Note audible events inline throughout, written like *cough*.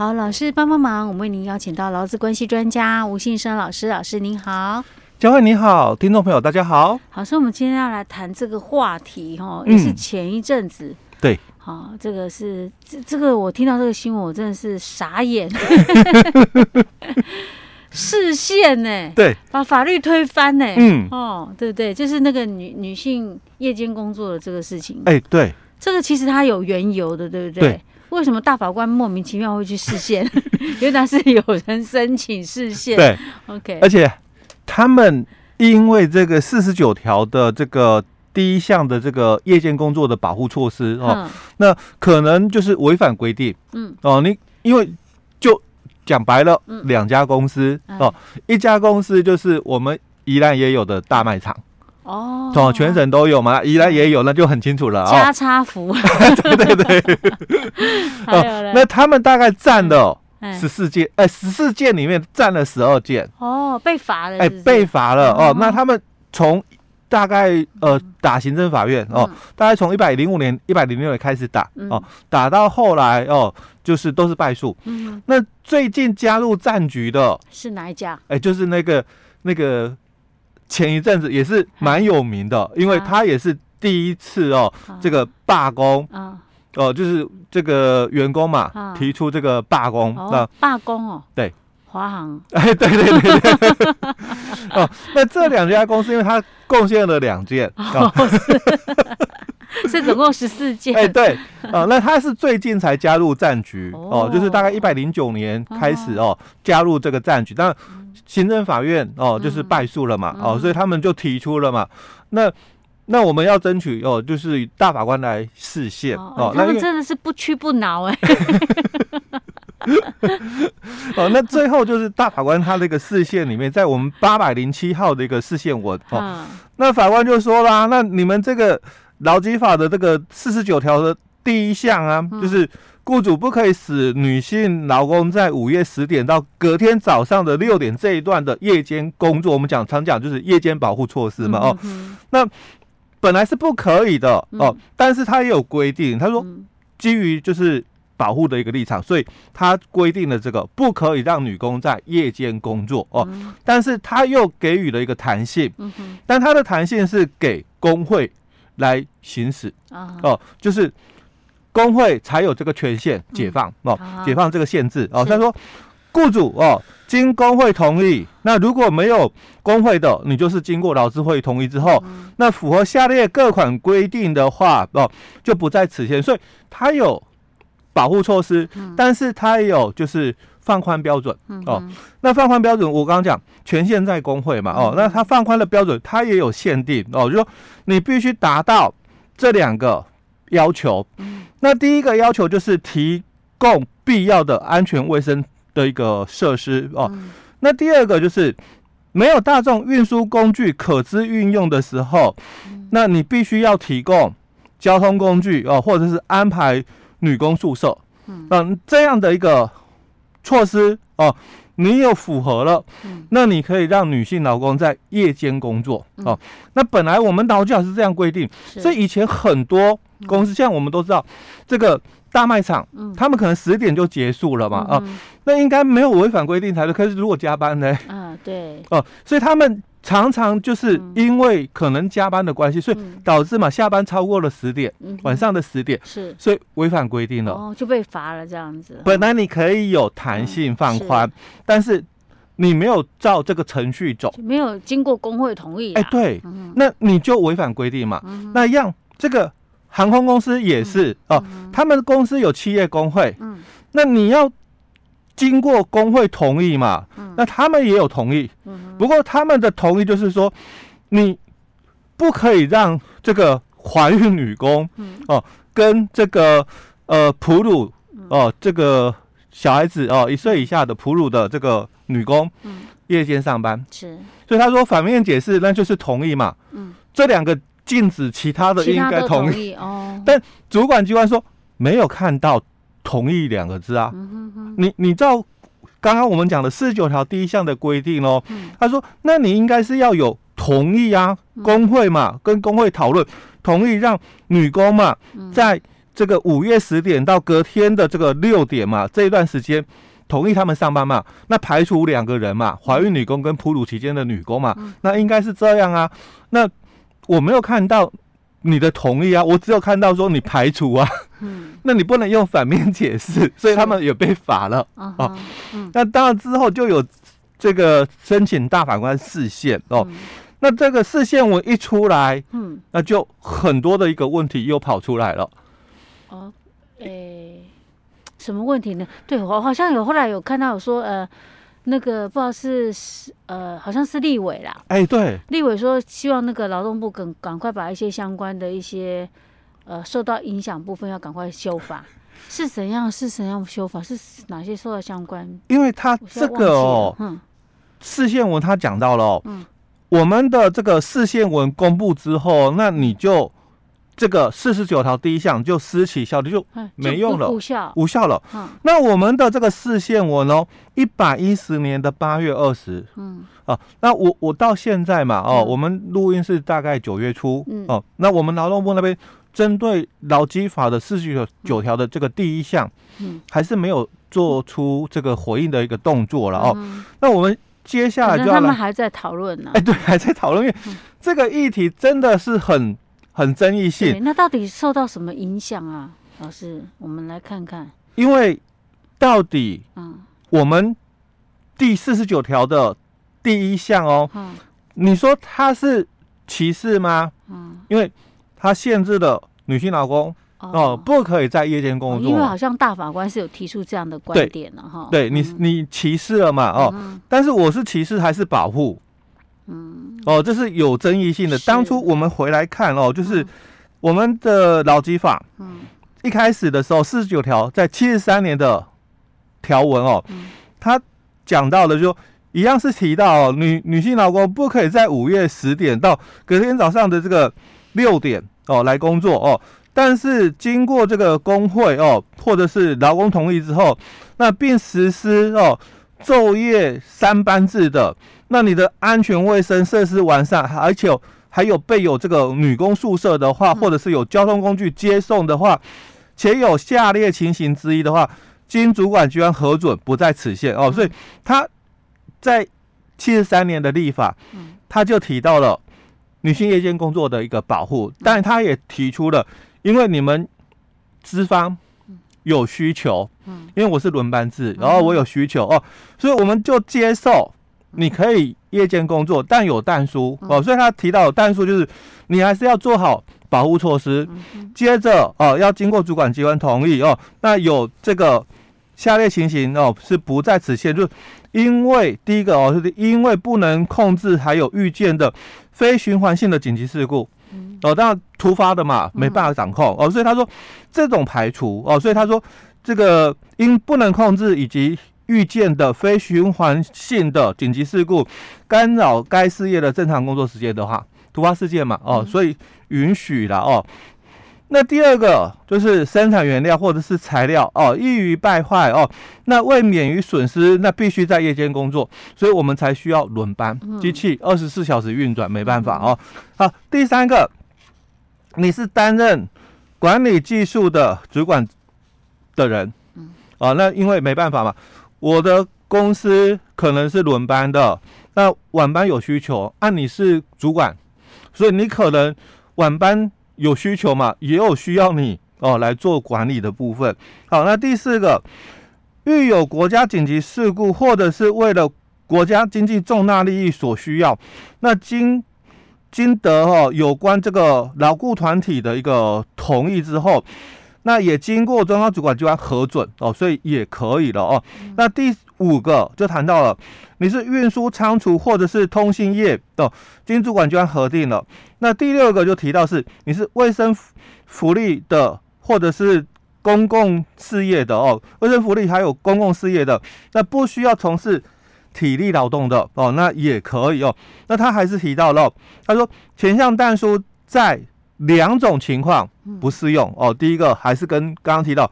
好，老师帮帮忙，我们为您邀请到劳资关系专家吴信生老师，老师您好。佳慧你好，听众朋友大家好。好，所以我们今天要来谈这个话题哈，也是前一阵子。嗯、对。好，这个是这这个我听到这个新闻，我真的是傻眼。*laughs* 释宪呢？对，把法律推翻呢？嗯，哦，对不对？就是那个女女性夜间工作的这个事情。哎、欸，对，这个其实它有缘由的，对不对？对。为什么大法官莫名其妙会去释宪？*laughs* 原来是有人申请释宪。对，OK。而且他们因为这个四十九条的这个第一项的这个夜间工作的保护措施哦、嗯，那可能就是违反规定。嗯，哦，你因为就。讲白了，两、嗯、家公司哦、嗯，一家公司就是我们宜兰也有的大卖场哦，哦，全省都有嘛，宜兰也有，那就很清楚了。啊。加差服，*laughs* 对对 *laughs* 对。哦，那他们大概占了十四件，哎、欸，十四件里面占了十二件。哦，被罚了是是。哎，被罚了哦，哦。那他们从大概呃打行政法院哦，大概从一百零五年、一百零六年开始打哦，打到后来哦。就是都是败诉。嗯，那最近加入战局的是哪一家？哎、欸，就是那个那个前一阵子也是蛮有名的，因为他也是第一次哦，啊、这个罢工啊，哦、呃，就是这个员工嘛、啊、提出这个罢工啊，罢工哦，对，华航，*laughs* 哎、欸，对对对对，*laughs* 哦，那这两家公司，因为他贡献了两件。哦哦是。*laughs* 总共十四件。哎，对，哦，那他是最近才加入战局哦，哦，就是大概一百零九年开始哦，哦加入这个战局，但行政法院哦就是败诉了嘛，嗯，哦，所以他们就提出了嘛，那那我们要争取哦，就是大法官来释宪哦，他们真的是不屈不挠哎，*laughs* 哦，那最后就是大法官他那个释宪里面，在我们八百零七号的一个释宪文哦，嗯，那法官就说啦，那你们这个。劳基法的这个四十九条的第一项啊，就是雇主不可以使女性劳工在午夜十点到隔天早上的六点这一段的夜间工作。我们讲常讲就是夜间保护措施嘛，哦，那本来是不可以的哦，但是他也有规定，他说基于就是保护的一个立场，所以他规定了这个不可以让女工在夜间工作哦，但是他又给予了一个弹性，但他的弹性是给工会。来行使哦，就是工会才有这个权限解放哦，解放这个限制哦。他说，雇主哦，经工会同意，那如果没有工会的，你就是经过劳资会同意之后，那符合下列各款规定的话哦，就不在此限。所以他有保护措施，但是他也有就是。放宽标准哦，那放宽标准，我刚刚讲权限在工会嘛哦，那他放宽的标准，他也有限定哦，就说你必须达到这两个要求。那第一个要求就是提供必要的安全卫生的一个设施哦。那第二个就是没有大众运输工具可资运用的时候，那你必须要提供交通工具哦，或者是安排女工宿舍，嗯，这样的一个。措施哦，你有符合了，那你可以让女性劳工在夜间工作哦。那本来我们劳基法是这样规定，所以以前很多公司，像我们都知道，这个大卖场，他们可能十点就结束了嘛啊，那应该没有违反规定才对。可是如果加班呢？啊，对哦，所以他们。常常就是因为可能加班的关系，嗯，所以导致嘛下班超过了十点，嗯，晚上的十点是，所以违反规定了，哦，就被罚了这样子。本来你可以有弹性放宽，嗯，但是你没有照这个程序走，没有经过工会同意，哎，欸，对，嗯，那你就违反规定嘛，嗯。那样这个航空公司也是，嗯，哦，他们公司有企业工会，嗯，那你要。经过工会同意嘛，那他们也有同意，不过他们的同意就是说，你不可以让这个怀孕女工哦，跟这个呃哺乳哦，这个小孩子哦一岁以下的哺乳的这个女工，夜间上班。是，所以他说反面解释那就是同意嘛，这两个禁止其他的应该同意哦，但主管机关说没有看到。同意两个字啊，你你照刚刚我们讲的四十九条第一项的规定哦，他说，那你应该是要有同意啊，工会嘛，跟工会讨论，同意让女工嘛，在这个五月十点到隔天的这个六点嘛，这一段时间同意他们上班嘛，那排除两个人嘛，怀孕女工跟哺乳期间的女工嘛，那应该是这样啊。那我没有看到你的同意啊，我只有看到说你排除啊。嗯，那你不能用反面解释，*laughs* 所以他们也被罚了啊。嗯，那当然之后就有这个申请大法官释宪哦。那这个视线文一出来，嗯，那就很多的一个问题又跑出来了。哦，诶、欸，什么问题呢？对，我好像有后来有看到有说，呃，那个不知道是是呃，好像是立委啦。哎、欸，对，立委说希望那个劳动部赶赶快把一些相关的一些呃受到影响部分要赶快修法，是怎样？是怎样修法？是哪些受到相关？因为他这个哦，嗯，视线文他讲到了、哦，嗯。我们的这个视线文公布之后，那你就这个四十九条第一项就失其效力，就没用了，无效，无效了。嗯，那我们的这个视线文哦，一百一十年的八月二十，嗯，啊，那我我到现在嘛，哦，我们录音是大概九月初，嗯，哦，那我们劳动部那边针对劳基法的四十九条的这个第一项，嗯，还是没有做出这个回应的一个动作了哦。那我们。接下来就要他们还在讨论呢。哎，对，还在讨论，因为这个议题真的是很很争议性。那到底受到什么影响啊，老师？我们来看看。因为到底，嗯，我们第四十九条的第一项哦，嗯，你说它是歧视吗？嗯，因为它限制了女性劳工。哦，不可以在夜间工作，因为好像大法官是有提出这样的观点了哈。对你，你歧视了嘛？哦，但是我是歧视还是保护？嗯，哦，这是有争议性的。当初我们回来看哦，就是我们的劳基法，嗯，一开始的时候四十九条在七十三年的条文哦，他讲到的就一样是提到女女性劳工不可以在午夜十点到隔天早上的这个六点哦来工作哦。但是经过这个工会哦，或者是劳工同意之后，那并实施哦昼夜三班制的，那你的安全卫生设施完善，而且还有备有这个女工宿舍的话，或者是有交通工具接送的话，且有下列情形之一的话，经主管机关核准不在此限哦。所以他在七十三年的立法，他就提到了女性夜间工作的一个保护，但他也提出了。因为你们资方有需求，嗯，因为我是轮班制，然后我有需求哦，所以我们就接受你可以夜间工作，但有但书哦，所以他提到有但书就是你还是要做好保护措施，接着哦要经过主管机关同意哦，那有这个下列情形哦是不在此限，就是因为第一个哦是因为不能控制还有预见的非循环性的紧急事故。哦，当然突发的嘛，没办法掌控哦，所以他说这种排除哦，所以他说这个因不能控制以及预见的非循环性的紧急事故干扰该事业的正常工作时间的话，突发事件嘛哦，所以允许了哦。那第二个就是生产原料或者是材料哦，易于败坏哦，那为免于损失，那必须在夜间工作，所以我们才需要轮班，机器二十四小时运转，没办法哦。好，第三个，你是担任管理技术的主管的人，啊，那因为没办法嘛，我的公司可能是轮班的，那晚班有需求，按你是主管，所以你可能晚班。有需求嘛，也有需要你哦来做管理的部分。好，那第四个，遇有国家紧急事故，或者是为了国家经济重大利益所需要，那经经得哦有关这个牢固团体的一个同意之后，那也经过中央主管机关核准哦，所以也可以了哦。那第五个就谈到了，你是运输仓储或者是通信业的，经主管机关核定了。那第六个就提到是你是卫生福利的或者是公共事业的哦，卫生福利还有公共事业的，那不需要从事体力劳动的哦，那也可以哦。那他还是提到了，他说前项但书在两种情况不适用哦。第一个还是跟刚刚提到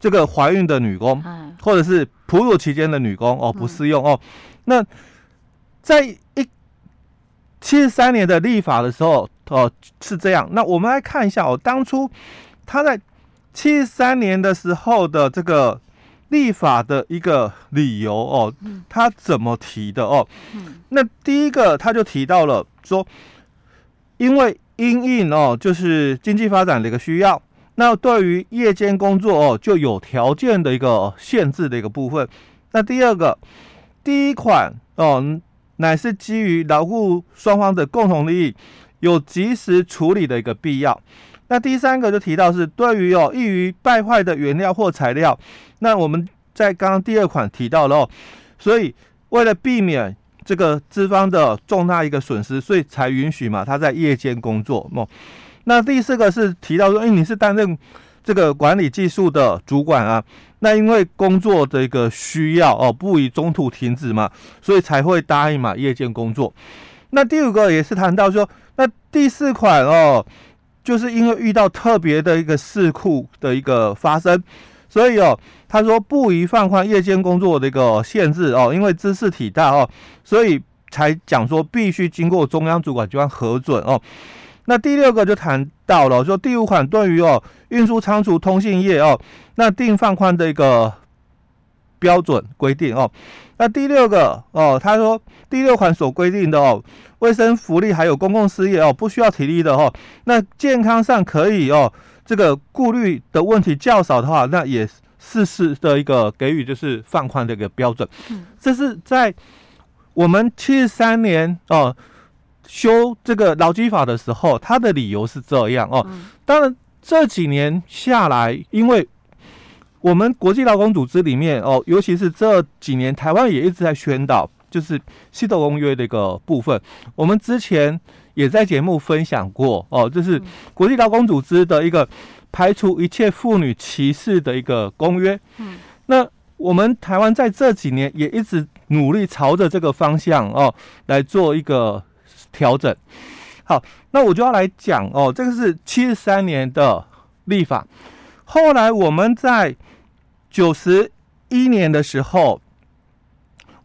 这个怀孕的女工，或者是哺乳期间的女工哦，不适用哦。那在一七十三年的立法的时候，哦，是这样。那我们来看一下哦，当初他在七十三年的时候的这个立法的一个理由哦，他怎么提的哦？那第一个他就提到了说，因为因应哦，就是经济发展的一个需要，那对于夜间工作哦，就有条件的一个限制的一个部分。那第二个，第一款哦，乃是基于劳雇双方的共同利益，有及时处理的一个必要。那第三个就提到是对于哦易于败坏的原料或材料，那我们在刚刚第二款提到了哦，所以为了避免这个资方的重大一个损失，所以才允许嘛他在夜间工作哦。那第四个是提到说，哎，你是担任这个管理技术的主管啊，那因为工作的一个需要哦，不宜中途停止嘛，所以才会答应嘛夜间工作。那第五个也是谈到说，那第四款哦。就是因为遇到特别的一个事故的一个发生，所以哦，他说不宜放宽夜间工作的一个限制哦，因为知识体大哦，所以才讲说必须经过中央主管机关核准哦。那第六个就谈到了说第五款对于哦运输仓储通信业哦，那定放宽的一个标准规定哦。那第六个哦，他说第六款所规定的哦。卫生福利还有公共事业哦，不需要体力的哦。那健康上可以哦，这个顾虑的问题较少的话，那也适时的一个给予就是放宽的一个标准。这是在我们七十三年哦修这个劳基法的时候，他的理由是这样哦。当然这几年下来，因为我们国际劳工组织里面哦，尤其是这几年台湾也一直在宣导。就是《西德公约》的一个部分，我们之前也在节目分享过哦，这是国际劳工组织的一个排除一切妇女歧视的一个公约。嗯，那我们台湾在这几年也一直努力朝着这个方向哦来做一个调整。好，那我就要来讲哦，这个是七十三年的立法，后来我们在九十一年的时候。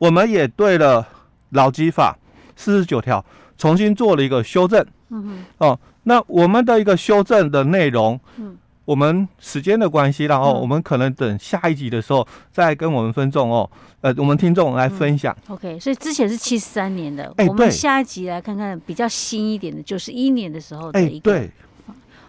我们也对了劳基法四十九条重新做了一个修正。嗯哼。哦，那我们的一个修正的内容，嗯，我们时间的关系，然后我们可能等下一集的时候再跟我们分众哦，呃，我们听众来分享。OK，所以之前是七十三年的，我们下一集来看看比较新一点的，九十一年的时候的一个。对。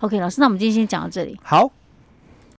OK，老师，那我们今天先讲到这里。好。